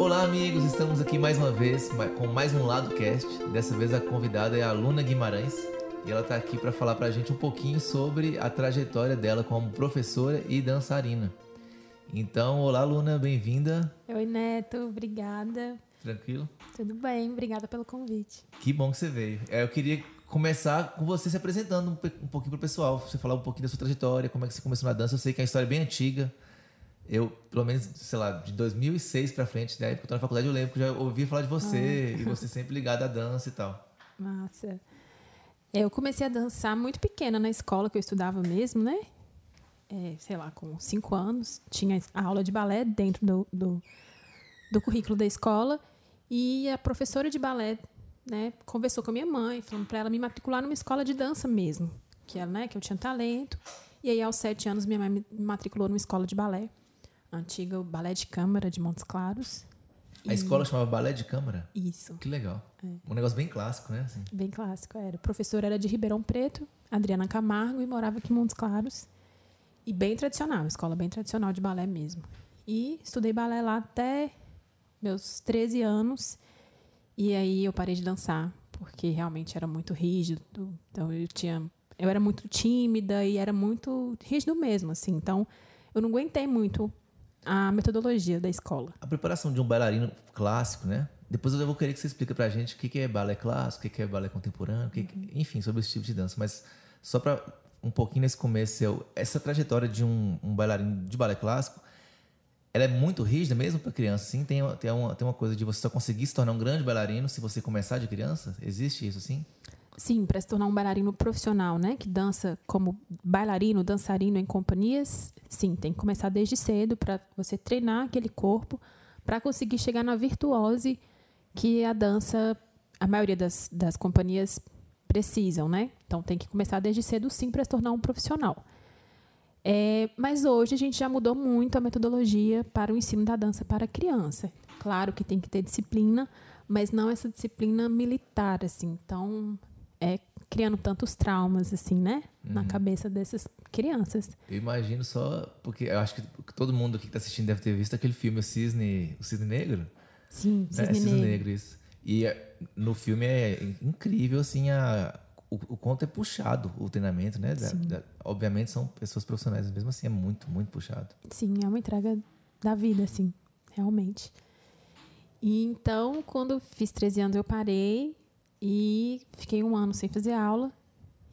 Olá, amigos, estamos aqui mais uma vez com mais um Lado Cast. Dessa vez a convidada é a Luna Guimarães e ela está aqui para falar para a gente um pouquinho sobre a trajetória dela como professora e dançarina. Então, olá, Luna, bem-vinda. Oi, Neto, obrigada. Tranquilo? Tudo bem, obrigada pelo convite. Que bom que você veio. É, eu queria começar com você se apresentando um, pouquinho para o pessoal, você falar um pouquinho da sua trajetória, como é que você começou na dança. Eu sei que é uma história bem antiga. Eu, pelo menos, sei lá, de 2006 para frente, da né, época que eu tô na faculdade, eu lembro que eu já ouvi falar de você ah. e você sempre ligada à dança e tal. Massa. Eu comecei a dançar muito pequena na escola que eu estudava mesmo, né? É, sei lá, com cinco anos. Tinha a aula de balé dentro do, do, do currículo da escola. E a professora de balé né, conversou com a minha mãe, falando para ela me matricular numa escola de dança mesmo, que ela, né, que eu tinha talento. E aí aos sete anos minha mãe me matriculou numa escola de balé, antiga balé de câmara de Montes Claros. A e... escola chamava balé de câmara? Isso. Que legal. É. Um negócio bem clássico, né? Assim. Bem clássico, era. O professor era de Ribeirão Preto, Adriana Camargo, e morava aqui em Montes Claros. E bem tradicional, escola bem tradicional de balé mesmo. E estudei balé lá até meus 13 anos. E aí eu parei de dançar, porque realmente era muito rígido. Então eu tinha. Eu era muito tímida e era muito rígido mesmo, assim. Então eu não aguentei muito a metodologia da escola. A preparação de um bailarino clássico, né? Depois eu vou querer que você explique pra gente o que é balé clássico, o que é balé contemporâneo, que, uhum. enfim, sobre esse tipo de dança. Mas só para um pouquinho nesse começo, essa trajetória de um, um bailarino de balé clássico, ela é muito rígida mesmo para criança, sim? Tem, tem, uma, tem uma coisa de você só conseguir se tornar um grande bailarino se você começar de criança? Existe isso, sim? Sim, para se tornar um bailarino profissional, né? Que dança como bailarino, dançarino em companhias, sim, tem que começar desde cedo para você treinar aquele corpo para conseguir chegar na virtuose que a dança, a maioria das, das companhias precisam, né? Então tem que começar desde cedo, sim, para se tornar um profissional. É, mas hoje a gente já mudou muito a metodologia para o ensino da dança para criança. Claro que tem que ter disciplina, mas não essa disciplina militar, assim. Então, é criando tantos traumas, assim, né? Uhum. Na cabeça dessas crianças. Eu imagino só, porque eu acho que todo mundo aqui que está assistindo deve ter visto aquele filme O Cisne, o Cisne Negro. Sim, né? Cisne, Cisne Negro. Negro. isso. E é, no filme é incrível, assim, a, o, o quanto é puxado o treinamento, né? Da, da, obviamente são pessoas profissionais, mas mesmo assim é muito, muito puxado. Sim, é uma entrega da vida, assim, realmente. E então, quando fiz 13 anos, eu parei e fiquei um ano sem fazer aula.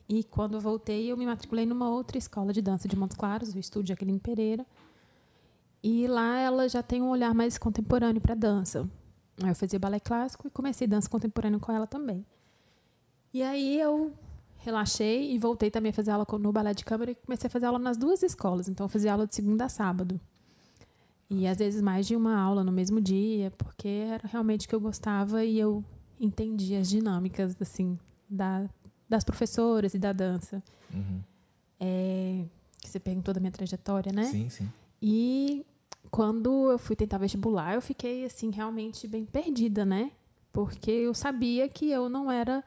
E quando eu voltei, eu me matriculei numa outra escola de dança de Montes Claros, o estúdio Jaqueline Pereira. E lá ela já tem um olhar mais contemporâneo para dança. Aí eu fazia balé clássico e comecei dança contemporânea com ela também. E aí eu relaxei e voltei também a fazer aula no balé de câmara e comecei a fazer aula nas duas escolas. Então eu fazia aula de segunda a sábado. E às vezes mais de uma aula no mesmo dia, porque era realmente o que eu gostava e eu entendia as dinâmicas assim da, das professoras e da dança. Uhum. É, que você perguntou da minha trajetória, né? Sim, sim. E quando eu fui tentar vestibular, eu fiquei assim realmente bem perdida, né? Porque eu sabia que eu não era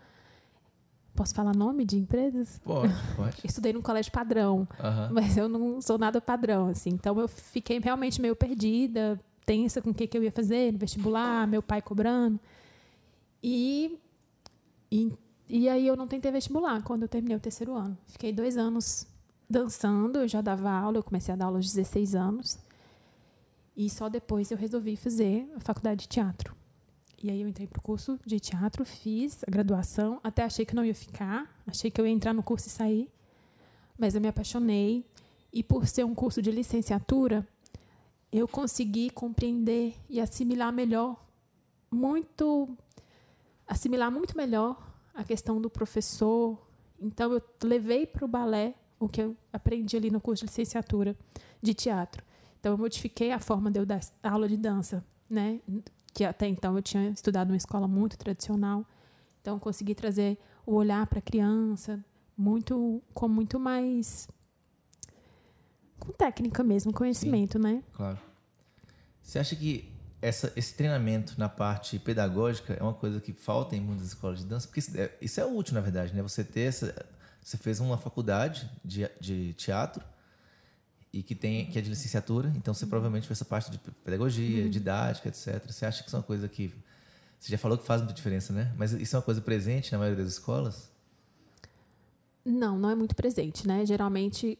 Posso falar nome de empresas? Pode, pode. Estudei num colégio padrão, uhum. mas eu não sou nada padrão, assim. Então eu fiquei realmente meio perdida, tensa com o que, que eu ia fazer no vestibular, meu pai cobrando. E, e, e aí eu não tentei vestibular quando eu terminei o terceiro ano. Fiquei dois anos dançando, eu já dava aula, eu comecei a dar aula aos 16 anos. E só depois eu resolvi fazer a faculdade de teatro. E aí eu entrei pro curso de teatro, fiz a graduação, até achei que não ia ficar, achei que eu ia entrar no curso e sair, mas eu me apaixonei e por ser um curso de licenciatura, eu consegui compreender e assimilar melhor muito assimilar muito melhor a questão do professor. Então eu levei para o balé o que eu aprendi ali no curso de licenciatura de teatro. Então eu modifiquei a forma de eu dar aula de dança, né? que até então eu tinha estudado numa escola muito tradicional. Então consegui trazer o olhar para a criança muito com muito mais com técnica mesmo, conhecimento, Sim, né? Claro. Você acha que essa, esse treinamento na parte pedagógica é uma coisa que falta em muitas escolas de dança? Porque isso é, isso é útil, na verdade, né? Você ter essa, você fez uma faculdade de, de teatro e que tem que é de licenciatura, então você provavelmente fez essa parte de pedagogia, uhum. didática, etc. Você acha que isso é uma coisa que você já falou que faz muita diferença, né? Mas isso é uma coisa presente na maioria das escolas? Não, não é muito presente, né? Geralmente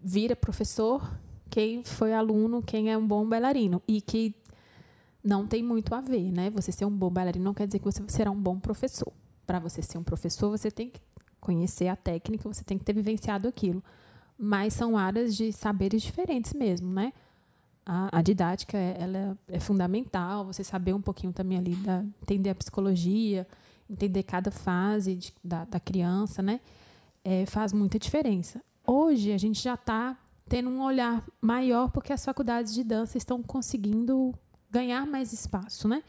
vira professor quem foi aluno, quem é um bom bailarino e que não tem muito a ver, né? Você ser um bom bailarino não quer dizer que você será um bom professor. Para você ser um professor, você tem que conhecer a técnica, você tem que ter vivenciado aquilo. Mas são áreas de saberes diferentes mesmo, né? A, a didática é, ela é fundamental, você saber um pouquinho também ali, da, entender a psicologia, entender cada fase de, da, da criança, né? É, faz muita diferença. Hoje a gente já está tendo um olhar maior porque as faculdades de dança estão conseguindo ganhar mais espaço, né?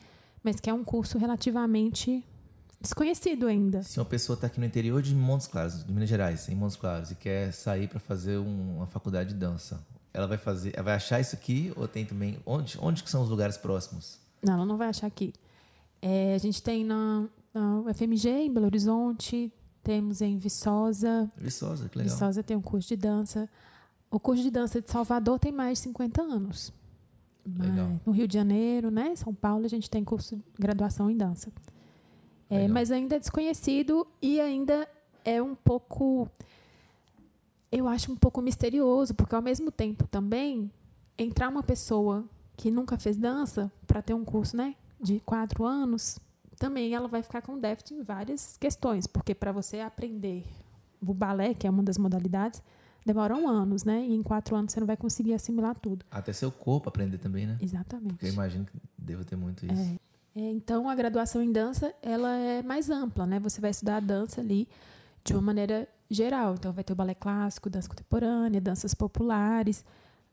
Mas que é um curso relativamente desconhecido ainda. Se uma pessoa está aqui no interior de Montes Claros, de Minas Gerais, em Montes Claros, e quer sair para fazer um, uma faculdade de dança, ela vai fazer, ela vai achar isso aqui ou tem também onde, onde que são os lugares próximos? Não, ela não vai achar aqui. É, a gente tem na, na UFMG em Belo Horizonte, temos em Viçosa. Viçosa, que legal. Viçosa tem um curso de dança. O curso de dança de Salvador tem mais de 50 anos. Legal. no Rio de Janeiro, né? Em São Paulo, a gente tem curso de graduação em dança. É, mas ainda é desconhecido e ainda é um pouco. Eu acho um pouco misterioso, porque ao mesmo tempo também entrar uma pessoa que nunca fez dança para ter um curso, né, de quatro anos, também ela vai ficar com déficit em várias questões, porque para você aprender o balé, que é uma das modalidades, demoram anos, né? E em quatro anos você não vai conseguir assimilar tudo. Até seu corpo aprender também, né? Exatamente. Porque eu imagino que deva ter muito isso. É. É, então, a graduação em dança ela é mais ampla, né? Você vai estudar a dança ali de uma maneira geral. Então, vai ter o balé clássico, dança contemporânea, danças populares,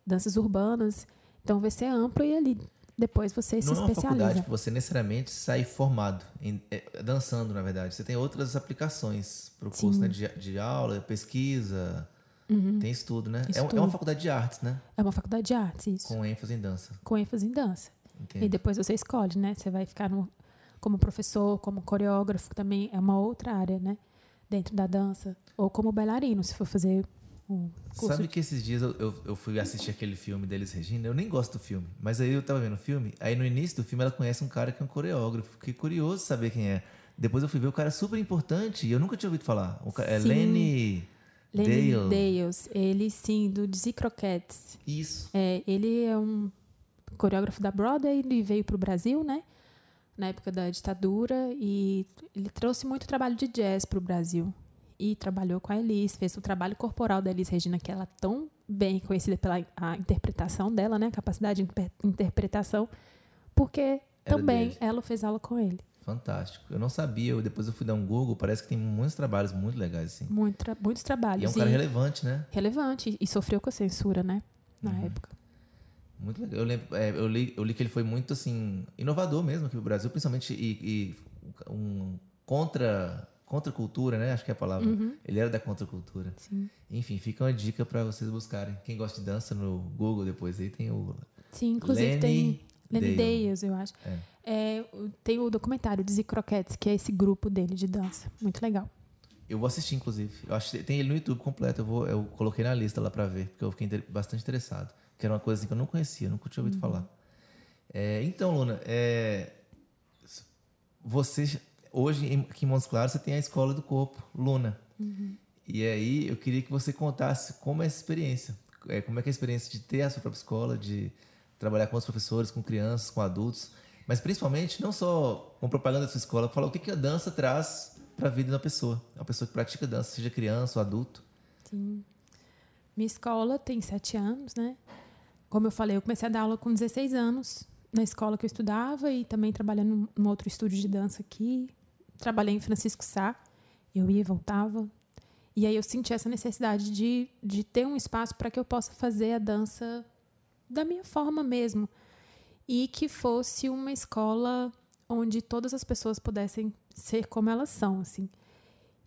danças urbanas. Então, vai ser amplo e ali depois você se Não especializa. Não é uma faculdade que você necessariamente sai formado, em, é, dançando, na verdade. Você tem outras aplicações para o curso né? de, de aula, pesquisa, Uhum. Tem estudo, né? É, é, uma faculdade de artes, né? É uma faculdade de artes, isso. Com ênfase em dança. Com ênfase em dança. Entendo. E depois você escolhe, né? Você vai ficar no, como professor, como coreógrafo, também é uma outra área, né? Dentro da dança. Ou como bailarino, se for fazer um curso. Sabe que esses dias eu, eu, eu, fui assistir aquele filme deles, Regina? Eu nem gosto do filme. Mas aí eu tava vendo o filme, aí no início do filme ela conhece um cara que é um coreógrafo. Fiquei curioso saber quem é. Depois eu fui ver o cara é super importante e eu nunca tinha ouvido falar. O cara, é Lenny... Lenny Dale. Dales. Ele, sim, do Dizzy Croquettes. Isso. É, ele é um coreógrafo da Broadway, ele veio para o Brasil, né? Na época da ditadura, e ele trouxe muito trabalho de jazz para o Brasil. E trabalhou com a Elis, fez o trabalho corporal da Elis Regina, que ela é tão bem conhecida pela a interpretação dela, né? A capacidade de interpretação, porque Era também dele. ela fez aula com ele. Fantástico. Eu não sabia, eu, depois eu fui dar um Google, parece que tem muitos trabalhos muito legais, assim. Muito tra muitos trabalhos. E é um cara relevante, né? Relevante, e sofreu com a censura, né? Na uhum. época. Muito legal. Eu, lembro, é, eu, li, eu li que ele foi muito, assim, inovador mesmo aqui no Brasil, principalmente e, e um contra contra cultura, né? Acho que é a palavra. Uhum. Ele era da contracultura. Sim. Enfim, fica uma dica para vocês buscarem. Quem gosta de dança no Google depois aí tem o Sim, inclusive Lenny tem Lenny Dales, eu acho. É. É, tem o documentário Dizzy Croquettes, que é esse grupo dele de dança. Muito legal. Eu vou assistir, inclusive. Eu acho tem ele no YouTube completo. Eu, vou, eu coloquei na lista lá para ver, porque eu fiquei bastante interessado. Que era uma coisa assim, que eu não conhecia, nunca tinha ouvido uhum. falar. É, então, Luna, é, você hoje aqui em Montes Claros você tem a escola do corpo, Luna. Uhum. E aí eu queria que você contasse como é essa experiência. É, como é que é a experiência de ter a sua própria escola, de trabalhar com os professores, com crianças, com adultos mas principalmente não só com propaganda da sua escola, falar o que, que a dança traz para a vida da pessoa, uma pessoa que pratica dança, seja criança ou adulto. Sim. Minha escola tem sete anos, né? Como eu falei, eu comecei a dar aula com 16 anos na escola que eu estudava e também trabalhando num outro estúdio de dança aqui. Trabalhei em Francisco Sá, eu ia e voltava. E aí eu senti essa necessidade de, de ter um espaço para que eu possa fazer a dança da minha forma mesmo e que fosse uma escola onde todas as pessoas pudessem ser como elas são, assim.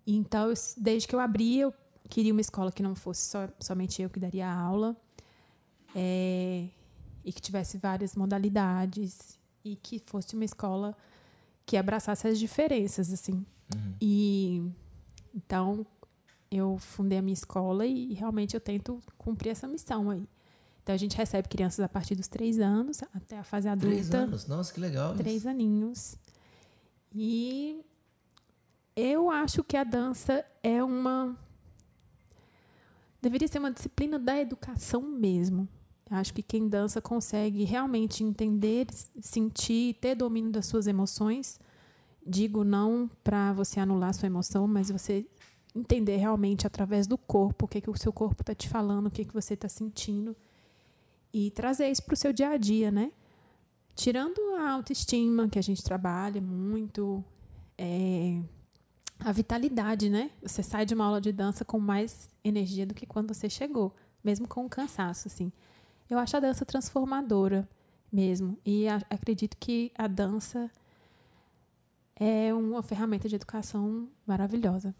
Então, desde que eu abri, eu queria uma escola que não fosse só, somente eu que daria a aula, é, e que tivesse várias modalidades e que fosse uma escola que abraçasse as diferenças, assim. Uhum. E então eu fundei a minha escola e realmente eu tento cumprir essa missão aí. Então a gente recebe crianças a partir dos três anos até a fase adulta. Três anos? Nossa, que legal. Três isso. aninhos. E eu acho que a dança é uma. Deveria ser uma disciplina da educação mesmo. Acho que quem dança consegue realmente entender, sentir, ter domínio das suas emoções. Digo não para você anular sua emoção, mas você entender realmente através do corpo o que, que o seu corpo está te falando, o que, que você está sentindo e trazer isso para o seu dia a dia, né? Tirando a autoestima que a gente trabalha muito, é, a vitalidade, né? Você sai de uma aula de dança com mais energia do que quando você chegou, mesmo com o cansaço, assim. Eu acho a dança transformadora mesmo e a, acredito que a dança é uma ferramenta de educação maravilhosa.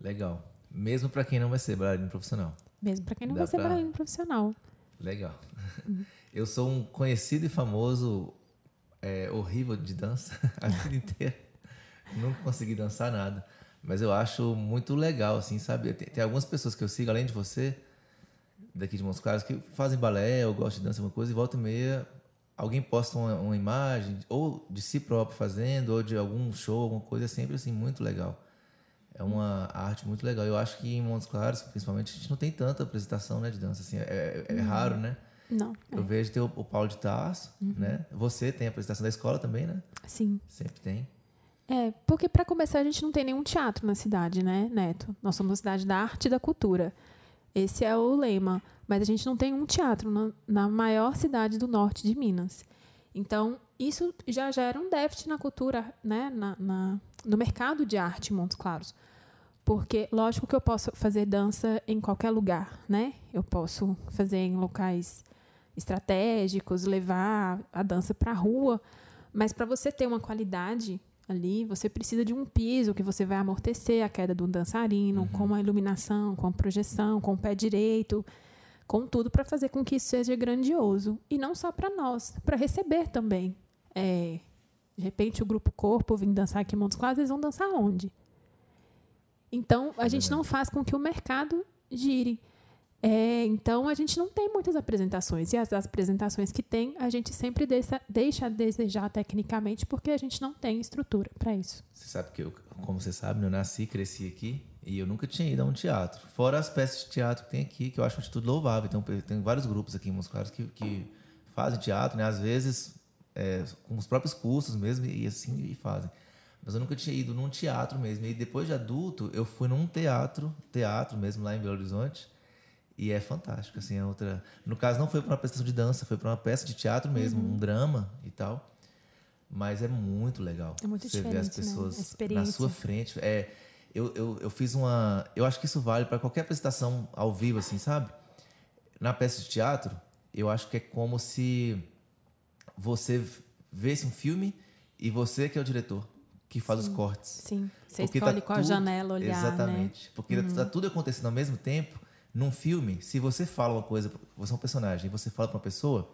Legal. Mesmo para quem não vai ser bailarino profissional. Mesmo para quem não Dá vai ser pra... bailarino profissional. Legal. Eu sou um conhecido e famoso é, horrível de dança a vida inteira. Nunca consegui dançar nada. Mas eu acho muito legal, assim, sabe? Tem, tem, algumas pessoas que eu sigo, além de você, daqui de Montes Claros, que fazem balé ou gostam de dança, alguma coisa, e volta e meia alguém posta uma, uma, imagem, ou de si próprio fazendo, ou de algum show, alguma coisa, é sempre assim, muito legal. É uma arte muito legal. Eu acho que em Montes Claros, principalmente, a gente não tem tanta apresentação né, de dança. Assim, é, é, é raro, né? Não. Eu é. vejo ter o, o Paulo de Tarso, uhum. né? Você tem a apresentação da escola também, né? Sim. Sempre tem. É, porque para começar a gente não tem nenhum teatro na cidade, né, Neto? Nós somos uma cidade da arte e da cultura. Esse é o lema. Mas a gente não tem um teatro na, na maior cidade do norte de Minas. Então, isso já gera um déficit na cultura, né, na, na, no mercado de arte em Montes Claros. Porque, lógico que eu posso fazer dança em qualquer lugar, né? Eu posso fazer em locais estratégicos, levar a dança para a rua, mas para você ter uma qualidade ali, você precisa de um piso que você vai amortecer a queda do dançarino, uhum. com a iluminação, com a projeção, com o pé direito, com tudo para fazer com que isso seja grandioso. E não só para nós, para receber também. É, de repente, o grupo Corpo vem dançar aqui em Montes Claros, eles vão dançar onde? Então, a gente não faz com que o mercado gire. É, então, a gente não tem muitas apresentações. E as, as apresentações que tem, a gente sempre deixa, deixa a desejar tecnicamente, porque a gente não tem estrutura para isso. Você sabe que, eu, como você sabe, eu nasci, cresci aqui e eu nunca tinha ido a um teatro. Fora as peças de teatro que tem aqui, que eu acho atitude louvável. Então, tem vários grupos aqui em Musculares que, que fazem teatro, né? às vezes é, com os próprios cursos mesmo, e assim e fazem. Mas eu nunca tinha ido num teatro mesmo. E depois de adulto, eu fui num teatro, teatro mesmo lá em Belo Horizonte. E é fantástico, assim, é outra. No caso, não foi para uma apresentação de dança, foi para uma peça de teatro mesmo, uhum. um drama e tal. Mas é muito legal. É muito Você ver as né? pessoas né? na sua frente. É, eu, eu, eu fiz uma. Eu acho que isso vale para qualquer apresentação ao vivo, assim, sabe? Na peça de teatro, eu acho que é como se você vesse um filme e você que é o diretor que faz sim, os cortes. Sim. Você porque tá escolhe tá qual tudo, janela olhar. Né? Exatamente. Né? Porque uhum. tá tudo acontecendo ao mesmo tempo. Num filme, se você fala uma coisa, você é um personagem, e você fala para uma pessoa,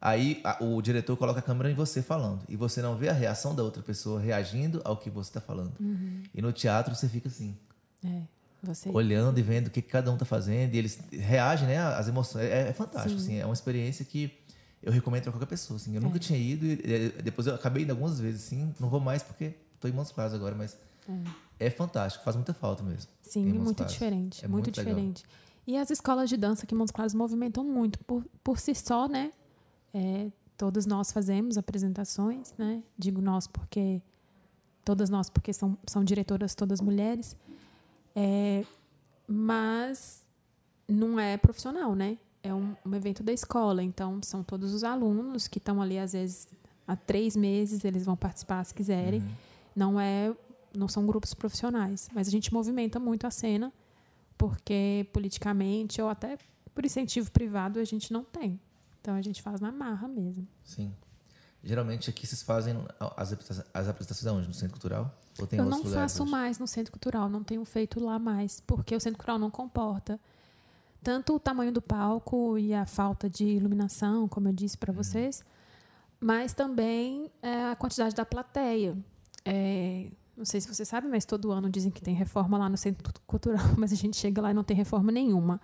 aí a, o diretor coloca a câmera em você falando. E você não vê a reação da outra pessoa reagindo ao que você está falando. Uhum. E no teatro você fica assim. É. Você... Olhando e vendo o que cada um está fazendo. E eles reagem, né? Às emoções. É, é fantástico, assim. É uma experiência que eu recomendo para qualquer pessoa. Assim. Eu é. nunca tinha ido. E, depois eu acabei indo algumas vezes, assim. Não vou mais porque Estou em Montes Claros agora, mas é. é. fantástico, faz muita falta mesmo. Sim, muito Claros. diferente, é muito, muito diferente. E as escolas de dança aqui em Montes Claros movimentam muito por, por si só, né? É, todos nós fazemos apresentações, né? Digo nós porque todas nós porque são, são diretoras todas mulheres, é, mas não é profissional, né? É um, um evento da escola, então são todos os alunos que estão ali às vezes há três meses eles vão participar se quiserem. Uhum. Não é, não são grupos profissionais, mas a gente movimenta muito a cena porque politicamente ou até por incentivo privado a gente não tem. Então a gente faz na marra mesmo. Sim. Geralmente aqui vocês fazem as, as apresentações aonde? No Centro Cultural? Ou tem Eu não faço hoje? mais no Centro Cultural, não tenho feito lá mais, porque o Centro Cultural não comporta tanto o tamanho do palco e a falta de iluminação, como eu disse para uhum. vocês, mas também é, a quantidade da plateia. É, Não sei se você sabe, mas todo ano dizem que tem reforma lá no Centro Cultural, mas a gente chega lá e não tem reforma nenhuma.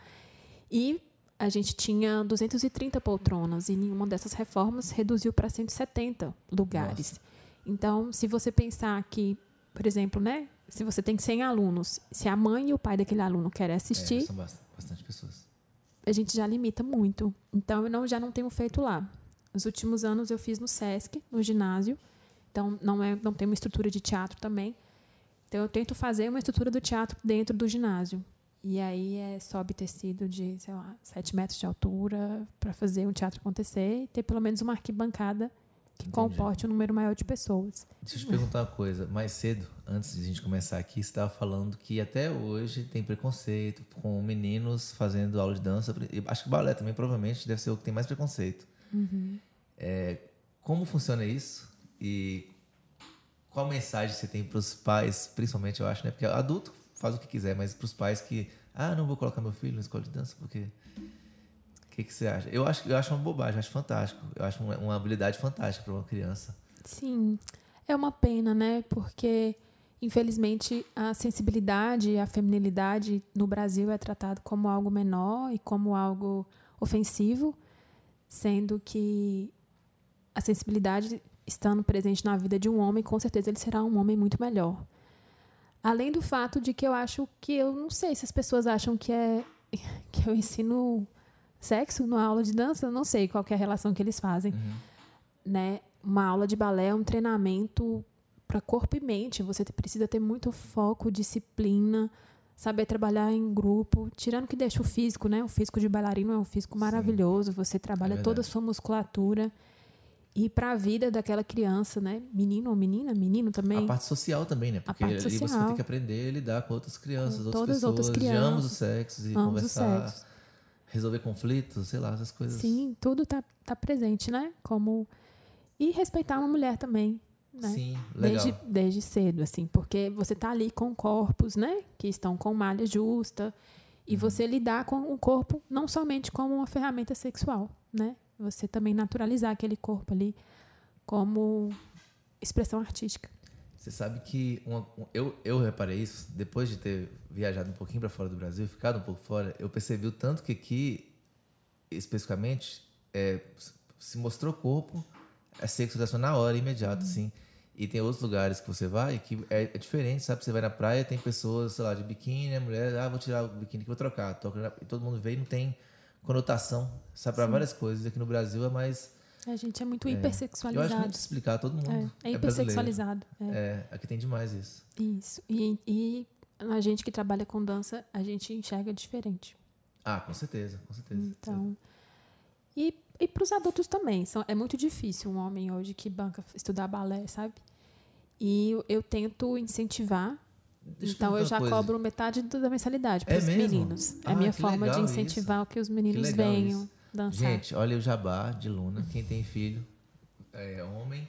E a gente tinha 230 poltronas e nenhuma dessas reformas reduziu para 170 lugares. Nossa. Então, se você pensar que, por exemplo, né, se você tem 100 alunos, se a mãe e o pai daquele aluno querem assistir, é, bastante pessoas. A gente já limita muito. Então, eu não, já não tenho feito lá. Nos últimos anos eu fiz no SESC, no ginásio. Então, não, é, não tem uma estrutura de teatro também. Então, eu tento fazer uma estrutura do teatro dentro do ginásio. E aí é sobe tecido de, sei lá, 7 metros de altura para fazer um teatro acontecer e ter pelo menos uma arquibancada que Entendi. comporte um número maior de pessoas. Deixa eu te perguntar uma coisa. Mais cedo, antes de a gente começar aqui, você estava falando que até hoje tem preconceito com meninos fazendo aula de dança. Acho que balé também provavelmente deve ser o que tem mais preconceito. Uhum. É, como funciona isso? E qual mensagem você tem para os pais, principalmente, eu acho, né? Porque adulto faz o que quiser, mas para os pais que, ah, não vou colocar meu filho na escola de dança porque o que, que você acha? Eu acho, eu acho uma bobagem, acho fantástico. Eu acho uma, uma habilidade fantástica para uma criança. Sim, é uma pena, né? Porque infelizmente a sensibilidade e a feminilidade no Brasil é tratado como algo menor e como algo ofensivo, sendo que a sensibilidade estando presente na vida de um homem, com certeza ele será um homem muito melhor. Além do fato de que eu acho que eu não sei se as pessoas acham que é que eu ensino sexo numa aula de dança, não sei qual é a relação que eles fazem. Uhum. Né? Uma aula de balé é um treinamento para corpo e mente. Você precisa ter muito foco, disciplina, saber trabalhar em grupo, tirando que deixa o físico, né? O físico de bailarino é um físico maravilhoso, Sim. você trabalha é toda a sua musculatura e para a vida daquela criança, né? Menino ou menina, menino também. A parte social também, né? Porque ali social. você tem que aprender a lidar com outras crianças, com outras todas pessoas, outras crianças, de ambos os sexos e conversar, sexos. Resolver conflitos, sei lá, essas coisas. Sim, tudo tá, tá presente, né? Como e respeitar uma mulher também, né? Sim, legal. Desde, desde cedo, assim, porque você tá ali com corpos, né? Que estão com malha justa e uhum. você lidar com o corpo não somente como uma ferramenta sexual, né? Você também naturalizar aquele corpo ali como expressão artística. Você sabe que uma, eu, eu reparei isso depois de ter viajado um pouquinho para fora do Brasil, ficado um pouco fora. Eu percebi o tanto que aqui, especificamente, é, se mostrou corpo, é sexualização na hora, imediato, uhum. assim. E tem outros lugares que você vai que é, é, diferente, sabe? Você vai na praia, tem pessoas, sei lá, de biquíni, a mulher, ah, vou tirar o biquíni que vou trocar. E todo mundo vê e não tem conotação, sabe, para várias coisas. Aqui no Brasil é mais. A gente é muito é, hipersexualizado. Eu acho que explicar todo mundo. É, é, é hipersexualizado. É. é. aqui tem demais isso. Isso. E, e a gente que trabalha com dança, a gente enxerga diferente. Ah, com certeza, com certeza. Então. E, e para os adultos também. São, é muito difícil um homem hoje que banca estudar balé, sabe? E eu, eu tento incentivar Deixa então eu já coisa. cobro metade da mensalidade para é os meninos. É a ah, minha forma de incentivar isso. que os meninos venham isso. Dançar. Gente, olha o jabá de Luna. Quem tem filho é homem.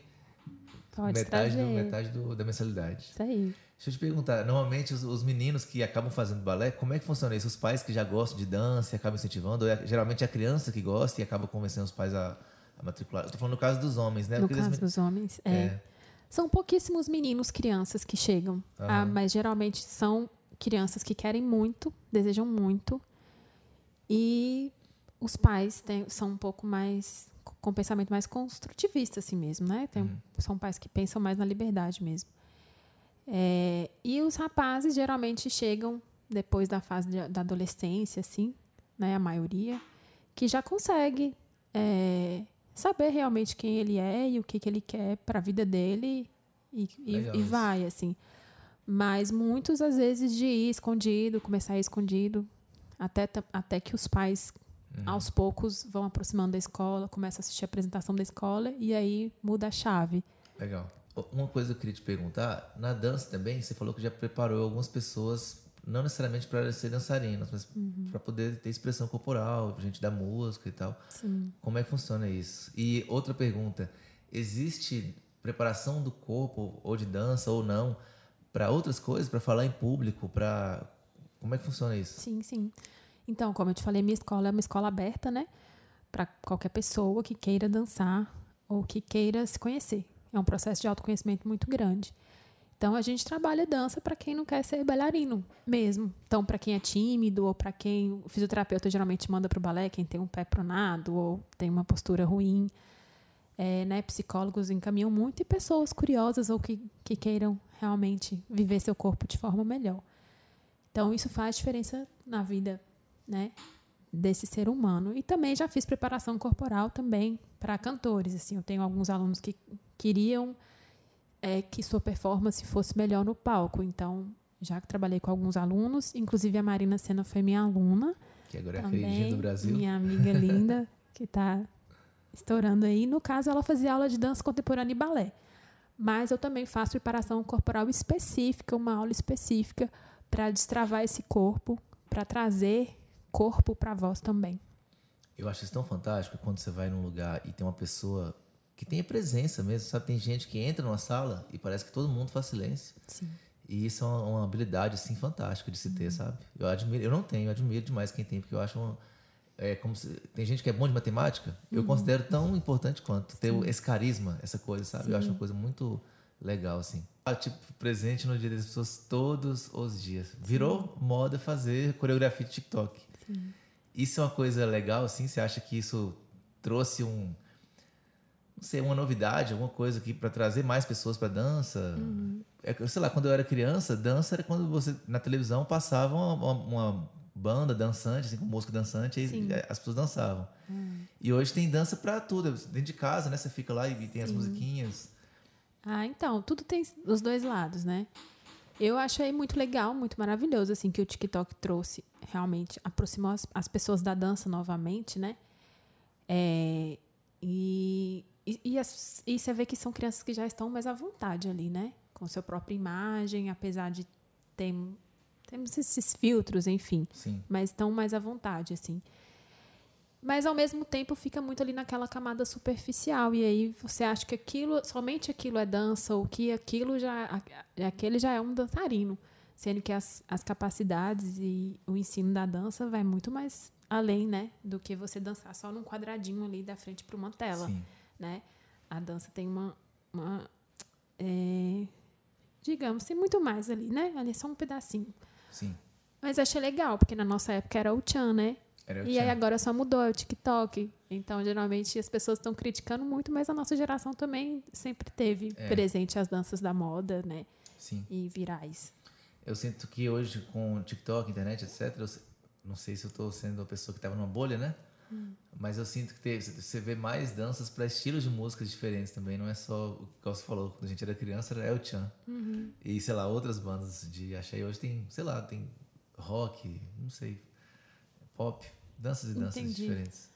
Pode metade, do, metade do, da mensalidade. Isso aí. Deixa eu te perguntar, normalmente os, os, meninos que acabam fazendo balé, como é que funciona isso? Os pais que já gostam de dança e acabam incentivando? Ou é, geralmente é a criança que gosta e acaba convencendo os pais a, a matricular? Estou falando no caso dos homens, né? No Porque caso dos homens, é. é. São pouquíssimos meninos, crianças que chegam, uhum. ah, mas geralmente são crianças que querem muito, desejam muito, e os pais têm, são um pouco mais com pensamento mais construtivista assim mesmo, né? Tem, uhum. São pais que pensam mais na liberdade mesmo. É, e os rapazes geralmente chegam depois da fase de, da adolescência, assim, né? A maioria que já consegue é, saber realmente quem ele é e o que, que ele quer para a vida dele e, e, e, vai, assim. Mas muitos, às vezes, de ir escondido, começar a ir escondido, até, até que os pais, uhum. aos poucos, vão aproximando da escola, começam a assistir a apresentação da escola e aí muda a chave. Legal. Uma coisa que eu queria te perguntar, na dança também, você falou que já preparou algumas pessoas não necessariamente para ser dançarinas, mas uhum. para poder ter expressão corporal, gente da música e tal. Sim. Como é que funciona isso? E outra pergunta: existe preparação do corpo ou de dança ou não para outras coisas, para falar em público, para como é que funciona isso? Sim, sim. Então, como eu te falei, minha escola é uma escola aberta, né? Para qualquer pessoa que queira dançar ou que queira se conhecer. É um processo de autoconhecimento muito grande. Então a gente trabalha dança para quem não quer ser bailarino mesmo. Então para quem é tímido ou para quem o fisioterapeuta geralmente manda para o balé, quem tem um pé pronado ou tem uma postura ruim. É, né, psicólogos encaminham muito e pessoas curiosas ou que, que queiram realmente viver seu corpo de forma melhor. Então isso faz diferença na vida, né, desse ser humano. E também já fiz preparação corporal também para cantores. Assim, eu tenho alguns alunos que queriam é, que sua performance fosse melhor no palco. Então, já que trabalhei com alguns alunos, inclusive a Marina Sena foi minha aluna. Que agora é a queridinha do Brasil. Minha amiga linda, que está estourando aí. No caso, ela fazia aula de dança contemporânea e balé. Mas eu também faço preparação corporal específica, uma aula específica para destravar esse corpo, para trazer corpo para a voz também. Eu acho isso tão fantástico quando você vai num lugar e tem uma pessoa que tenha presença mesmo, sabe? Tem gente que entra numa sala e parece que todo mundo faz silêncio. Sim. E isso é uma, uma habilidade assim fantástica de se ter, uhum. sabe? Eu admiro, eu não tenho, eu admiro demais quem tem, porque eu acho uma, é como se, tem gente que é bom de matemática, eu uhum. considero tão importante quanto ter Sim. esse carisma, essa coisa, sabe? Sim. Eu acho uma coisa muito legal assim. Ah, tipo, presente no dia das pessoas todos os dias. Virou moda fazer coreografia de TikTok. Sim. Isso é uma coisa legal assim, você acha que isso trouxe um não sei, uma novidade, alguma coisa aqui para trazer mais pessoas para dança. Uhum. É, sei lá, quando eu era criança, dança era quando você na televisão passava uma, uma banda dançante, assim, com música dançante, e as pessoas dançavam. Uhum. E hoje tem dança para tudo, dentro de casa, né? Você fica lá e tem Sim. as musiquinhas. Ah, então, tudo tem os dois lados, né? Eu achei muito legal, muito maravilhoso, assim, que o TikTok trouxe, realmente, aproximou as, as pessoas da dança novamente, né? É, e e, e, as, e você vê que são crianças que já estão mais à vontade ali, né? Com sua própria imagem, apesar de ter, temos esses filtros, enfim. Sim. Mas estão mais à vontade, assim. Mas ao mesmo tempo fica muito ali naquela camada superficial. E aí você acha que aquilo, somente aquilo é dança, ou que aquilo já. aquele já é um dançarino. Sendo que as, as capacidades e o ensino da dança vai muito mais além, né? Do que você dançar só num quadradinho ali da frente para uma tela. Sim né? A dança tem uma, uma é, digamos, tem muito mais ali, né? Ali é só um pedacinho. Sim. Mas achei legal, porque na nossa época era o Chan, né? Era e aí agora só mudou, é o TikTok. Então, geralmente, as pessoas estão criticando muito, mas a nossa geração também sempre teve é. presente as danças da moda, né? Sim. E virais. Eu sinto que hoje, com TikTok, internet, etc., eu não sei se eu estou sendo a pessoa que estava numa bolha, né? Mas eu sinto que tem, você vê mais danças para estilos de músicas diferentes também. Não é só o que você falou, quando a gente era criança, era El Chan. Uhum. E, sei lá, outras bandas de axé. Hoje tem, sei lá, tem rock, não sei, pop, danças e danças Entendi. diferentes.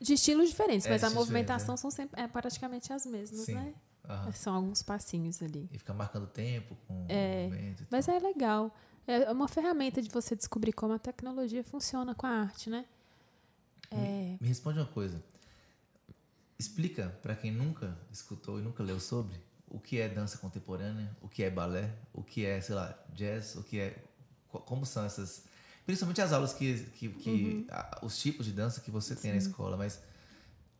De estilos diferentes, é, mas a movimentação é. são sempre, é praticamente as mesmas, Sim. né? Uhum. São alguns passinhos ali. E fica marcando tempo com é, o movimento. Mas é legal. É uma ferramenta de você descobrir como a tecnologia funciona com a arte, né? É... Me responde uma coisa. Explica para quem nunca escutou e nunca leu sobre o que é dança contemporânea, o que é balé, o que é, sei lá, jazz, o que é. Como são essas. Principalmente as aulas que. que, que uhum. a, os tipos de dança que você tem Sim. na escola, mas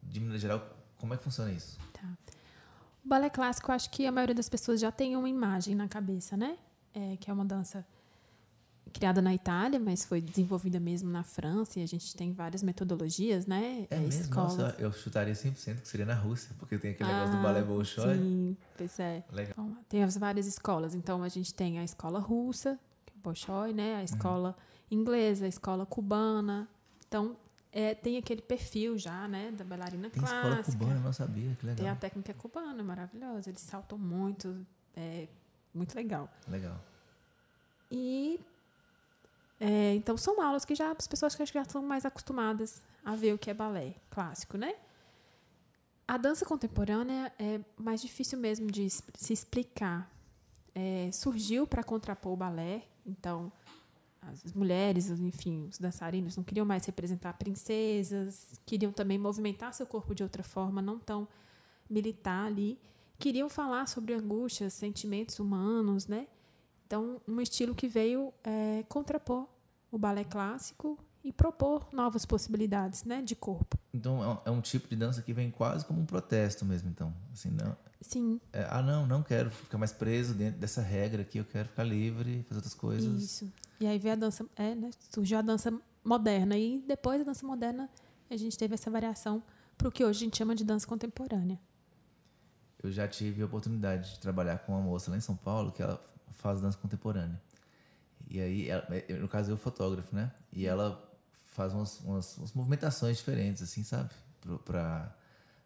de maneira geral, como é que funciona isso? Tá. O balé clássico, acho que a maioria das pessoas já tem uma imagem na cabeça, né? É, que é uma dança criada na Itália, mas foi desenvolvida mesmo na França e a gente tem várias metodologias, né? É, é mesmo? Escolas. Nossa, eu chutaria 100% que seria na Rússia, porque tem aquele ah, negócio do balé ah, Bolshoi. Sim, pois é. Legal. Então, tem as várias escolas. Então, a gente tem a escola russa, que é o Bolshoi, né? A uhum. escola uhum. Inglesa, escola cubana. Então, é, tem aquele perfil já, né? Da bailarina tem clássica. Tem escola cubana, não sabia, que legal. Tem a técnica cubana, maravilhosa. Eles saltam muito, é muito legal. Legal. E é, então, são aulas que já as pessoas que já estão mais acostumadas a ver o que é balé clássico, né? A dança contemporânea é mais difícil mesmo de se explicar. É, surgiu para contrapor o balé, então as mulheres, enfim, os dançarinos não queriam mais representar princesas, queriam também movimentar seu corpo de outra forma, não tão militar ali, queriam falar sobre angústias, sentimentos humanos, né? Então, um estilo que veio é, contrapor o balé clássico e propor novas possibilidades, né, de corpo. Então é um é tipo de dança que vem quase como um protesto mesmo, então, assim, não. Sim. É, ah, não, não quero ficar mais preso dentro dessa regra aqui, eu quero ficar livre, fazer outras coisas. Isso. E aí veio a dança, é, né, surgiu a dança moderna e depois da dança moderna a gente teve essa variação para o que hoje a gente chama de dança contemporânea. Eu já tive a oportunidade de trabalhar com uma moça lá em São Paulo que ela faz dança contemporânea. E aí, ela, no caso, eu fotógrafo, né? E ela faz umas, umas, umas movimentações diferentes, assim, sabe? Para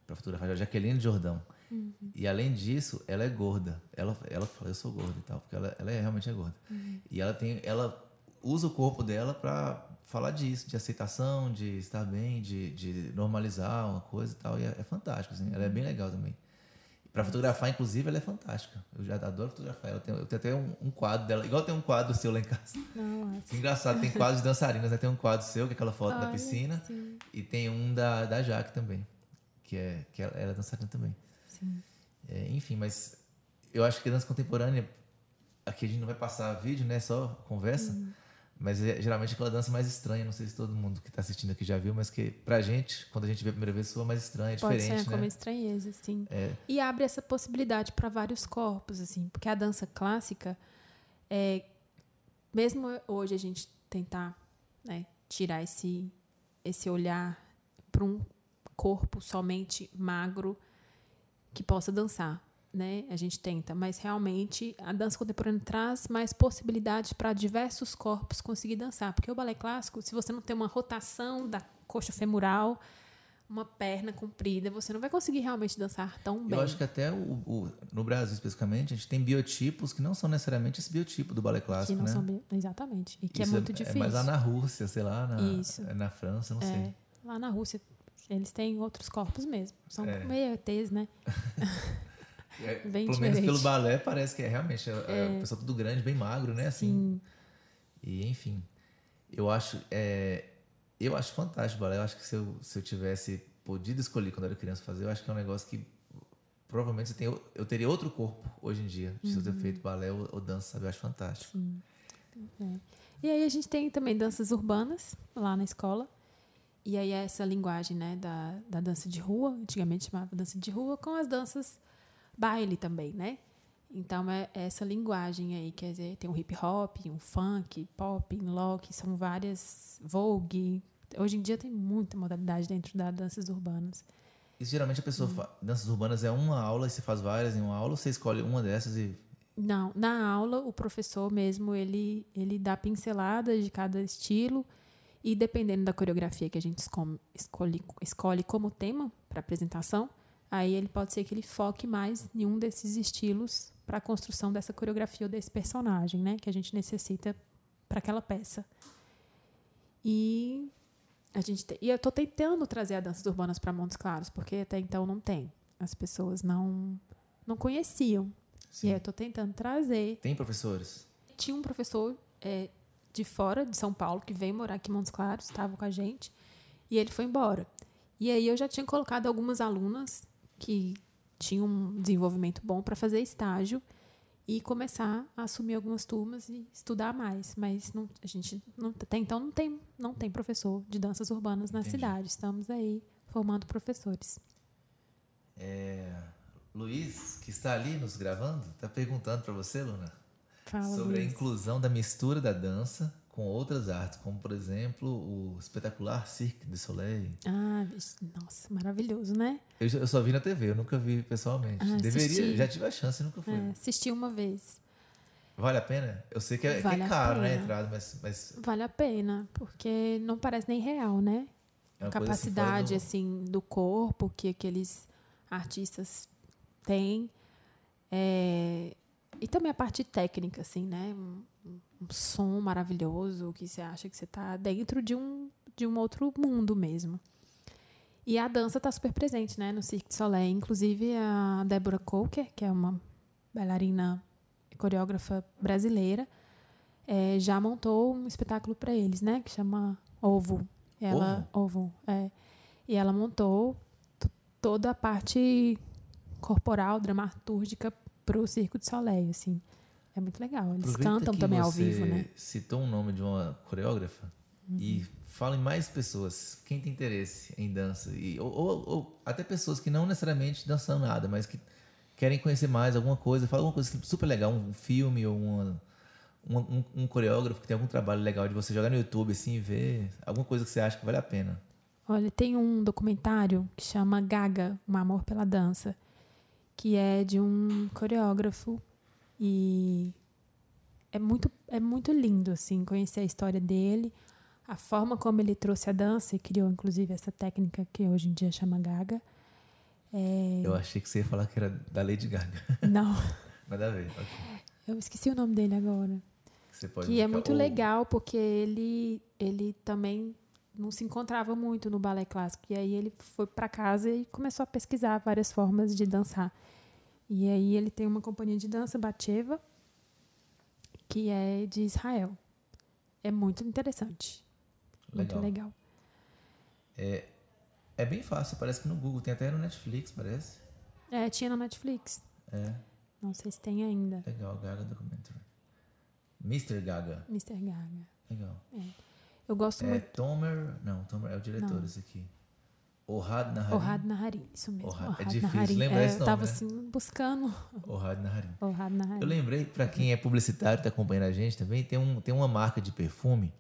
fotografar. A Jaqueline Jordão. Uhum. E além disso, ela é gorda. Ela, ela fala, eu sou gorda e tal, porque ela, ela é, realmente é gorda. Uhum. E ela tem, ela usa o corpo dela para falar disso, de aceitação, de estar bem, de, de normalizar uma coisa e tal. E é, é fantástico, assim. Ela é bem legal também. Para fotografar, inclusive, ela é fantástica. Eu já adoro fotografar ela. Eu tenho, até um, um, quadro dela, igual tem um quadro seu lá em casa. Nossa. Engraçado, tem quadros de dançarinas, né? Tem um quadro seu, que é aquela foto Ai, na piscina. Sim. E tem um da, da Jaque também, que é, que ela, ela é dançarina também. Sim. É, enfim, mas eu acho que dança contemporânea, aqui a gente não vai passar vídeo, né? Só conversa. Hum. Mas é geralmente aquela dança mais estranha, não sei se todo mundo que está assistindo aqui já viu, mas que pra gente, quando a gente vê a primeira vez, soa mais estranha, Pode diferente, ser né? como estranheza, sim. É. E abre essa possibilidade para vários corpos, assim, porque a dança clássica, é, mesmo hoje a gente tentar né, tirar esse, esse olhar para um corpo somente magro que possa dançar né? A gente tenta, mas realmente a dança contemporânea traz mais possibilidades para diversos corpos conseguir dançar, porque o balé clássico, se você não tem uma rotação da coxa femoral, uma perna comprida, você não vai conseguir realmente dançar tão bem. Eu acho que até o, o, no Brasil especificamente, a gente tem biotipos que não são necessariamente esse biotipo do balé clássico, que não né? São, exatamente. E que é Isso é muito é, difícil. É mais lá na Rússia, sei lá, na, Isso. na França, não é, sei. Lá na Rússia, eles têm outros corpos mesmo. São É. meio ETs, né? É, Bem pelo menos diferente. pelo balé parece que é realmente é, é. o pessoal tudo grande, bem magro, né? Assim. Sim. E enfim, eu acho é, eu acho fantástico o balé. Eu acho que se eu, se eu tivesse podido escolher quando eu era criança fazer, eu acho que é um negócio que provavelmente eu, tenho, eu teria outro corpo hoje em dia, se eu ter Uhum. feito balé ou, ou dança, sabe? Eu acho fantástico. Sim. É. E aí a gente tem também danças urbanas lá na escola. E aí é essa linguagem né, da, da dança de rua, antigamente chamava dança de rua, com as danças baile também, né? Então é essa linguagem aí, quer dizer, tem um hip hop, um funk, pop, lock, são várias vogue. Hoje em dia tem muita modalidade dentro das danças urbanas. Isso geralmente a pessoa fa- danças urbanas é uma aula e você faz várias em uma aula, ou você escolhe uma dessas e Não, na aula o professor mesmo ele ele dá pinceladas de cada estilo e dependendo da coreografia que a gente esco- escolhe, escolhe como tema para apresentação, aí ele pode ser que ele foque mais em um desses estilos para a construção dessa coreografia ou desse personagem, né, que a gente necessita para aquela peça. E a gente te- e eu estou tentando trazer a danças urbanas para Montes Claros, porque até então não tem. As pessoas não não conheciam. Sim. E aí eu estou tentando trazer. tem professores. Tinha um professor é, de fora de São Paulo que veio morar aqui em Montes Claros, estava com a gente, e ele foi embora. E aí eu já tinha colocado algumas alunas que tinham um desenvolvimento bom para fazer estágio e começar a assumir algumas turmas e estudar mais. Mas não, a gente não, até então não tem, não tem professor de danças urbanas na Entendi. cidade. Estamos aí formando professores. É, Luiz, que está ali nos gravando, está perguntando para você, Luna, Fala, sobre a Luiz. inclusão da mistura da dança com outras artes, como por exemplo o espetacular Cirque du Soleil. Ah, nossa, maravilhoso, né? Eu, eu só vi na TV, eu nunca vi pessoalmente. Ah, Deveria, assisti. já tive a chance nunca fui. É, assisti uma vez. Vale a pena? Eu sei que é, que Vale é a caro, né, a entrada, mas, mas Vale a pena, porque não parece nem real, né? é a coisa capacidade assim, assim, do corpo que aqueles artistas têm É, e também a parte técnica assim né um, som maravilhoso que você acha que você está dentro de um de um outro mundo mesmo. E a dança está super presente né no Cirque du Soleil. Inclusive a Débora Coker que é uma bailarina e coreógrafa brasileira é, já montou um espetáculo para eles né que chama Ovo. Ela Ovo? É. E ela montou toda a parte corporal, dramatúrgica para o Circo de Soleil, assim. É muito legal. Eles Aproveita cantam também ao vivo, né? citou um nome de uma coreógrafa e falem mais pessoas. Quem tem interesse em dança. E, ou, ou, ou, até pessoas que não necessariamente dançam nada, mas que querem conhecer mais alguma coisa. Fala alguma coisa super legal, um filme ou uma, um, um, coreógrafo que tem algum trabalho legal de você jogar no YouTube assim e ver alguma coisa que você acha que vale a pena. Olha, tem um documentário que chama Gaga, Um Amor pela Dança, que é de um coreógrafo e é muito, é muito lindo assim conhecer a história dele, a forma como ele trouxe a dança e criou inclusive essa técnica que hoje em dia chama Gaga. É... Eu achei que você ia falar que era da Lady Gaga. Não. Nada a ver. Okay. Eu esqueci o nome dele agora. Você pode que é muito ou... legal porque ele ele também não se encontrava muito no balé clássico e aí ele foi para casa e começou a pesquisar várias formas de dançar. E aí ele tem uma companhia de dança Batcheva que é de Israel. É muito interessante. Legal. Muito legal. É, é bem fácil, parece que no Google, tem até no Netflix, parece. É, tinha no Netflix. É. Não sei se tem ainda. Legal, Gaga Documentary. Mr. Gaga. Mr. Gaga. Legal. É. Eu gosto é muito. Tomer. Não, Tomer é o diretor, não. esse aqui. Ohad Naharim. Ohad Naharim, isso mesmo. Ohad. Ohad é difícil Naharim. lembrar é, esse nome, Eu tava né? assim, buscando. Ohad Naharim. Ohad Naharim. Eu lembrei, para quem é publicitário, tá acompanhando a gente também, tem, um, tem uma marca de perfume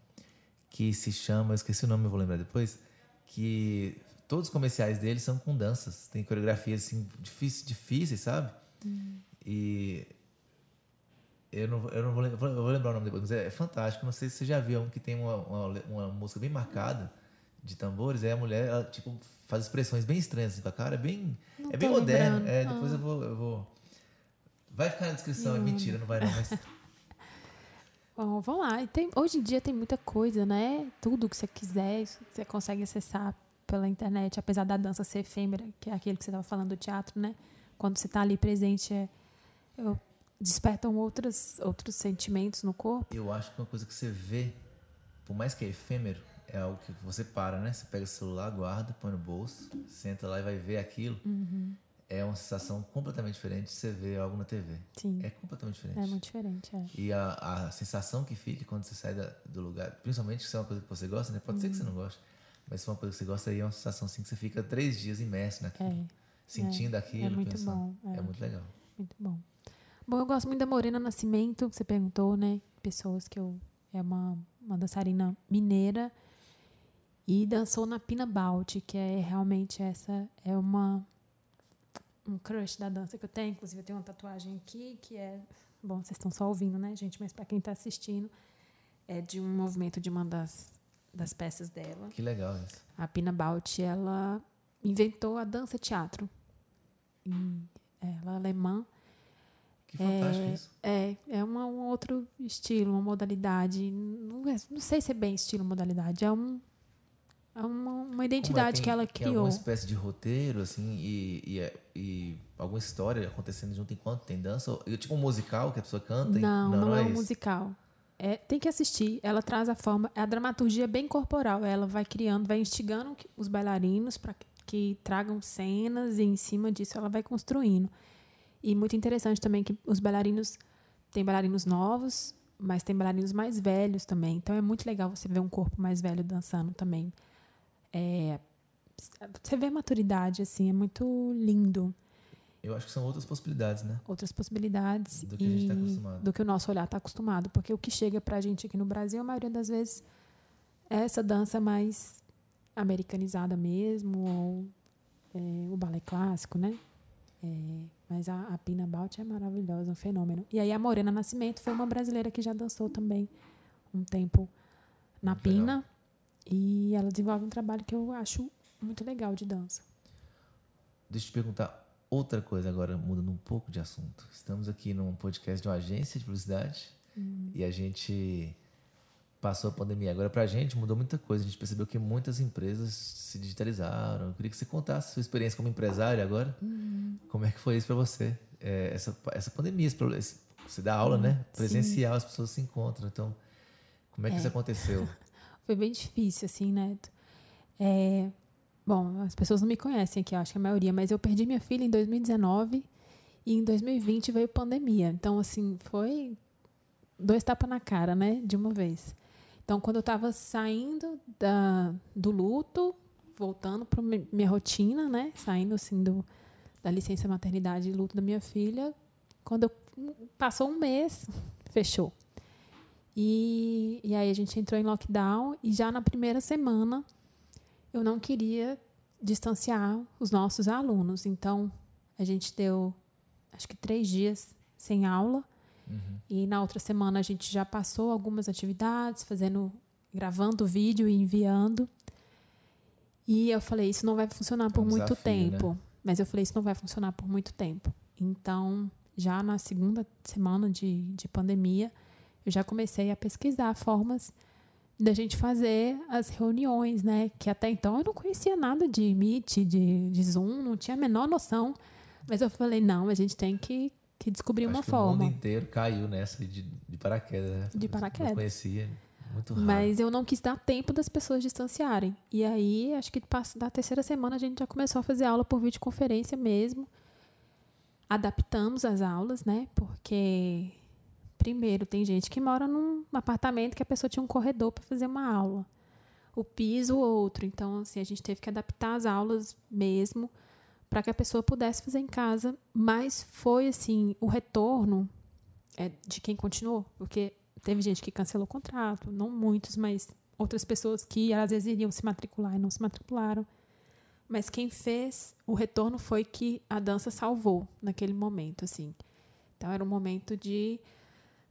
que se chama, eu esqueci o nome, eu vou lembrar depois, que todos os comerciais dele são com danças. Tem coreografias assim, difíceis, difíceis sabe? Hum. E eu não, eu não vou, lembrar, eu vou lembrar o nome depois, mas é, é, fantástico. Não sei se você já viu um que tem uma, uma, uma música bem marcada de tambores, aí a mulher, ela, tipo, faz expressões bem estranhas assim, com a cara, é bem, é bem moderno. É, depois ah. eu, vou, eu vou. Vai ficar na descrição, é mentira, não vai não, mas. Bom, vamos lá. Tem, hoje em dia tem muita coisa, né? Tudo que você quiser, você consegue acessar pela internet, apesar da dança ser efêmera, que é aquele que você estava falando do teatro, né? Quando você está ali presente, é, eu, despertam outros, outros sentimentos no corpo. Eu acho que uma coisa que você vê, por mais que é efêmero, é algo que você para, né? Você pega o celular, guarda, põe no bolso, senta lá e vai ver aquilo. Uhum. É uma sensação completamente diferente de você ver algo na TV. Sim. É completamente diferente. É muito diferente, é. E a, a sensação que fica quando você sai da, do lugar, principalmente se é uma coisa que você gosta, né? Pode uhum. ser que você não uhum. goste, mas se é uma coisa que você gosta, aí é uma sensação assim que você fica três dias imerso naquilo. É. Sentindo é. aquilo, é muito pensando. Bom, é. é muito legal. Muito bom. Bom, eu gosto muito da Morena Nascimento, que você perguntou, né? Pessoas que eu. É uma, uma dançarina mineira. E dançou na Pina Bauti, que é realmente essa. É uma. Um crush da dança que eu tenho. Inclusive, eu tenho uma tatuagem aqui, que é. Bom, vocês estão só ouvindo, né, gente? Mas para quem está assistindo, é de um movimento de uma das, das peças dela. Que legal isso. A Pina Bauti, ela inventou a dança-teatro. Ela é alemã que fantástico é, isso. É, é uma, um outro estilo, uma modalidade. Não, é, não sei se é bem estilo, modalidade. É, um, uma, uma identidade é? Que ela criou. Tem alguma espécie de roteiro, assim, e, e, é, e, alguma história acontecendo junto enquanto tem dança? Tipo um musical que a pessoa canta? Não, não, não, é, é um musical. É, tem que assistir. Ela traz a forma, a dramaturgia bem corporal. Ela vai criando, vai instigando os bailarinos para que tragam cenas e em cima disso ela vai construindo. E muito interessante também que os bailarinos tem bailarinos novos, mas tem bailarinos mais velhos também. Então é muito legal você ver um corpo mais velho dançando também. É, você vê a maturidade, assim, é muito lindo. Eu acho que são outras possibilidades, né? Outras possibilidades. Do que a gente está acostumado. Do que o nosso olhar está acostumado. Porque o que chega para a gente aqui no Brasil, a maioria das vezes, é essa dança mais americanizada mesmo, ou é, o balé clássico, né? É, mas a, a Pina Balt é maravilhosa, um fenômeno. E aí a Morena Nascimento foi uma brasileira que já dançou também um tempo na muito Pina. Legal. E ela desenvolve um trabalho que eu acho muito legal de dança. Deixa eu te perguntar outra coisa agora, mudando um pouco de assunto. Estamos aqui num podcast de uma agência de publicidade hum. e a gente passou a pandemia. Agora, para a gente, mudou muita coisa. A gente percebeu que muitas empresas se digitalizaram. Eu queria que você contasse a sua experiência como empresário agora. Uhum. Como é que foi isso para você? É, essa, essa pandemia, você dá aula, uhum, né? Presencial, sim. as pessoas se encontram. Então, como é que é. isso aconteceu? foi bem difícil, assim, Neto. É, bom, as pessoas não me conhecem aqui, acho que a maioria, mas eu perdi minha filha em 2019 e em 2020 veio pandemia. Então, assim, foi dois tapas na cara, né? De uma vez. Então, quando eu estava saindo da, do luto, voltando para minha rotina, né? Saindo assim do, da licença maternidade e luto da minha filha, quando eu, passou um mês, fechou. E, e aí a gente entrou em lockdown e já na primeira semana eu não queria distanciar os nossos alunos. Então, a gente deu, acho que três dias sem aula. Uhum. E na outra semana a gente já passou algumas atividades, fazendo, gravando vídeo e enviando. E eu falei, isso não vai funcionar por é um muito desafio, tempo. Né? Mas eu falei, isso não vai funcionar por muito tempo. Então, já na segunda semana de, de pandemia, eu já comecei a pesquisar formas da gente fazer as reuniões, né? Que até então eu não conhecia nada de Meet, de, de Zoom, não tinha a menor noção. Mas eu falei, não, a gente tem que, que descobrir Acho uma que forma. O mundo inteiro caiu nessa de, de paraquedas, né? De paraquedas. Não conhecia. Muito raro. Mas eu não quis dar tempo das pessoas distanciarem. E aí, acho que da terceira semana a gente já começou a fazer aula por videoconferência mesmo. Adaptamos as aulas, né? Porque Primeiro, tem gente que mora num apartamento que a pessoa tinha um corredor para fazer uma aula. O piso, outro. Então, assim, a gente teve que adaptar as aulas mesmo para que a pessoa pudesse fazer em casa. Mas foi, assim, o retorno é de quem continuou. Porque teve gente que cancelou o contrato, não muitos, mas outras pessoas que às vezes iriam se matricular e não se matricularam. Mas quem fez o retorno foi que a dança salvou naquele momento, assim. Então era um momento de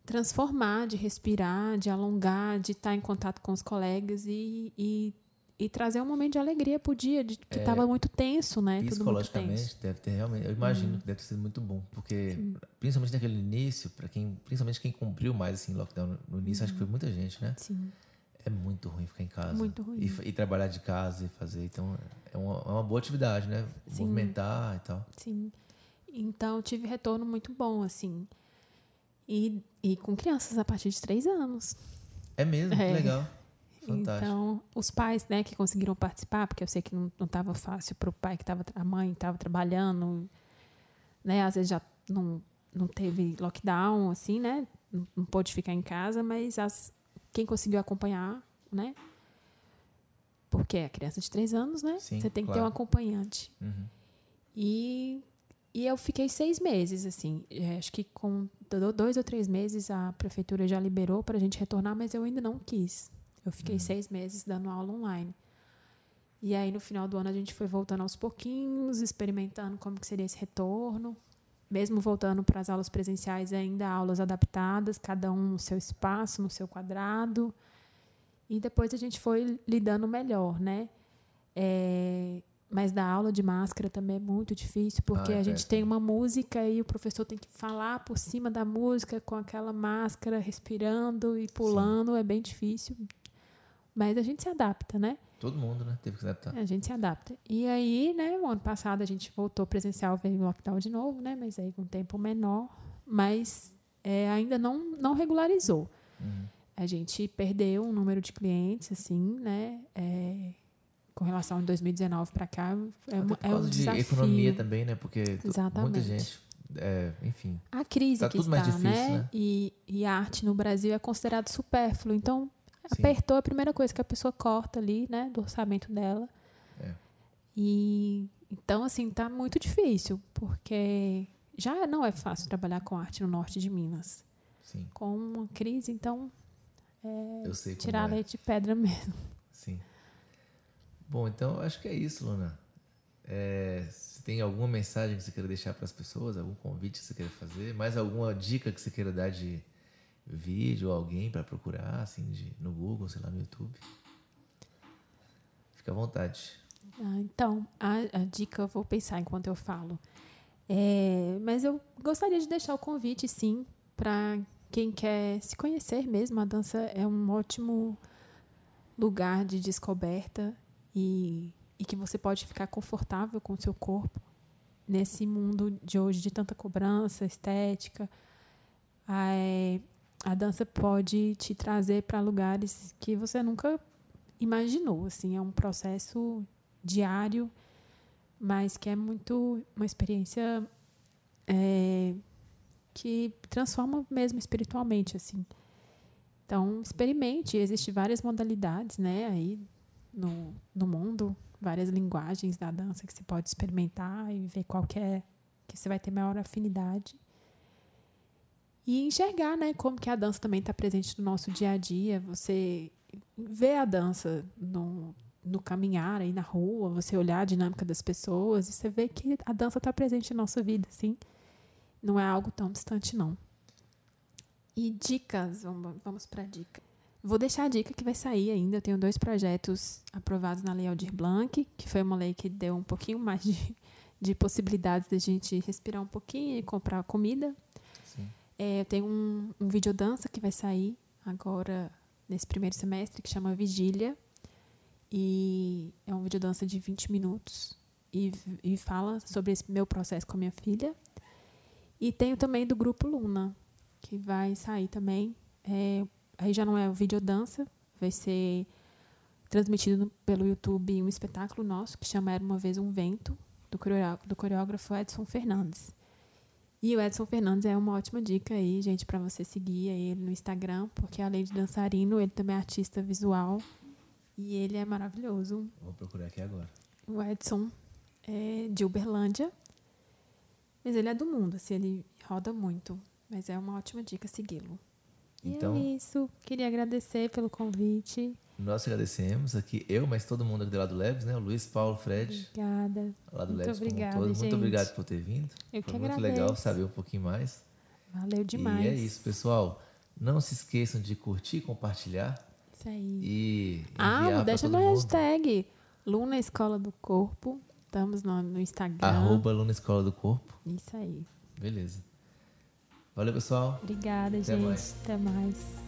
transformar, de respirar, de alongar, de estar em contato com os colegas e, e, e trazer um momento de alegria para o dia, de, que estava é, muito tenso, né? Psicologicamente, deve ter realmente. Eu imagino uhum. que deve ter sido muito bom, porque Sim. principalmente naquele início, para quem, principalmente quem cumpriu mais assim lockdown no início, uhum. acho que foi uhum. muita gente, né? Sim. É muito ruim ficar em casa. Muito ruim. E, e trabalhar de casa e fazer. Então, é uma, é uma boa atividade, né? Sim. Movimentar e tal. Sim. Então, tive retorno muito bom, assim. E, e com crianças a partir de três anos. É mesmo? É. Que legal. Fantástico. Então, os pais, né, que conseguiram participar, porque eu sei que não estava fácil para o pai que estava, a mãe estava trabalhando, né, às vezes já não, não teve lockdown, assim, né, não, não pôde ficar em casa, mas as, quem conseguiu acompanhar, né, porque é criança de três anos, né, Sim, você tem que ter um acompanhante. Uhum. E e eu fiquei seis meses, assim. É, acho que com dois ou três meses a prefeitura já liberou para a gente retornar, mas eu ainda não quis. Eu fiquei uhum. seis meses dando aula online. E aí, no final do ano, a gente foi voltando aos pouquinhos, experimentando como que seria esse retorno. Mesmo voltando para as aulas presenciais, ainda aulas adaptadas, cada um no seu espaço, no seu quadrado. E depois a gente foi lidando melhor, né? É, mas da aula de máscara também é muito difícil, porque ah, é a gente tem uma música e o professor tem que falar por cima da música com aquela máscara, respirando e pulando, Sim. é bem difícil. Mas a gente se adapta, né? Todo mundo, né? Teve que se adaptar. A gente se adapta. E aí, né, o ano passado a gente voltou presencial, veio lockdown de novo, né? Mas aí com tempo menor. Mas é, ainda não, não regularizou. Uhum. A gente perdeu um número de clientes, assim, né? É, com relação a 2019 para cá é, Até por é um de desafio. economia também, né? Porque Exatamente. muita gente, é, enfim. A crise tá que está, difícil, né? né? E, e a arte no Brasil é considerado supérfluo. Então, Sim. apertou a primeira coisa que a pessoa corta ali, né? Do orçamento dela. É. E então, assim, tá muito difícil, porque já não é fácil trabalhar com arte no norte de Minas. Sim. Com uma crise, então, é tirar é. leite de pedra mesmo. Sim. Bom, então acho que é isso, Luna. É, se tem alguma mensagem que você queira deixar para as pessoas, algum convite que você queira fazer, mais alguma dica que você queira dar de vídeo ou alguém para procurar, assim, de, no Google, sei lá, no YouTube. Fica à vontade. Ah, então, a, a, dica eu vou pensar enquanto eu falo. É, mas eu gostaria de deixar o convite, sim, para quem quer se conhecer mesmo. A dança é um ótimo lugar de descoberta e, e que você pode ficar confortável com o seu corpo nesse mundo de hoje de tanta cobrança estética. A, a dança pode te trazer para lugares que você nunca imaginou. Assim, é um processo diário, mas que é muito uma experiência é, que transforma mesmo espiritualmente, assim. Então, experimente. Existem várias modalidades, né, aí no, no mundo, várias linguagens da dança que você pode experimentar e ver qual que é que você vai ter maior afinidade. E enxergar, né, como que a dança também está presente no nosso dia a dia. Você vê a dança no, no caminhar aí na rua, você olhar a dinâmica das pessoas e você vê que a dança está presente na nossa vida, assim. Não é algo tão distante, não. E dicas, vamos, vamos para dica. Vou deixar a dica que vai sair ainda. Eu tenho dois projetos aprovados na Lei Aldir Blanc, que foi uma lei que deu um pouquinho mais de, de possibilidades da gente respirar um pouquinho e comprar comida. É, eu tenho um, um videodança que vai sair agora nesse primeiro semestre, que chama Vigília. E é um videodança de 20 minutos. E, e fala sobre esse meu processo com a minha filha. E tenho também do grupo Luna, que vai sair também. É, aí já não é o videodança, vai ser transmitido no, pelo YouTube um espetáculo nosso que chama Era Uma Vez um Vento, do, coreógrafo, do coreógrafo Edson Fernandes. E o Edson Fernandes é uma ótima dica aí, gente, para você seguir ele no Instagram, porque além de dançarino, ele também é artista visual e ele é maravilhoso. Vou procurar aqui agora. O Edson é de Uberlândia, mas ele é do mundo, assim, ele roda muito. Mas é uma ótima dica segui-lo. Então, e é isso. Queria agradecer pelo convite. Nós agradecemos aqui, eu, mas todo mundo aqui do lado do Labs, né? O Luiz, Paulo, Fred. Obrigada. Lado do Labs obrigada, como um todo. Gente. Muito obrigado por ter vindo. Eu Foi que muito agradeço. legal saber um pouquinho mais. Valeu demais. E é isso, pessoal. Não se esqueçam de curtir, compartilhar. Isso aí. E ah, deixa no hashtag Luna Escola do Corpo. Estamos no, no Instagram. Arroba Luna Escola do Corpo. Isso aí. Beleza. Valeu, pessoal. Obrigada, Até gente. Mais. Até mais.